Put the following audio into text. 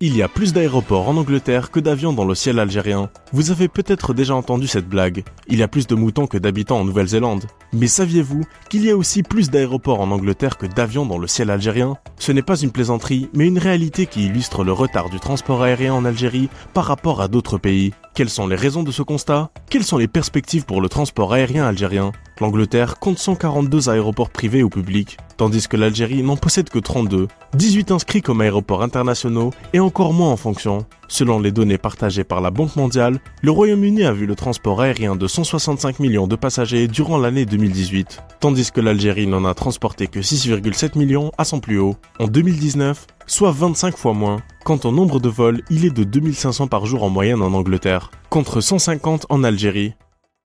Il y a plus d'aéroports en Angleterre que d'avions dans le ciel algérien. Vous avez peut-être déjà entendu cette blague. Il y a plus de moutons que d'habitants en Nouvelle-Zélande. Mais saviez-vous qu'il y a aussi plus d'aéroports en Angleterre que d'avions dans le ciel algérien? Ce n'est pas une plaisanterie, mais une réalité qui illustre le retard du transport aérien en Algérie par rapport à d'autres pays. Quelles sont les raisons de ce constat? Quelles sont les perspectives pour le transport aérien algérien? L'Angleterre compte 142 aéroports privés ou publics, tandis que l'Algérie n'en possède que 32, 18 inscrits comme aéroports internationaux et encore moins en fonction. Selon les données partagées par la Banque mondiale, le Royaume-Uni a vu le transport aérien de 165 millions de passagers durant l'année 2018, tandis que l'Algérie n'en a transporté que 6,7 millions à son plus haut. En 2019, soit 25 fois moins. Quant au nombre de vols, il est de 2500 par jour en moyenne en Angleterre, contre 150 en Algérie.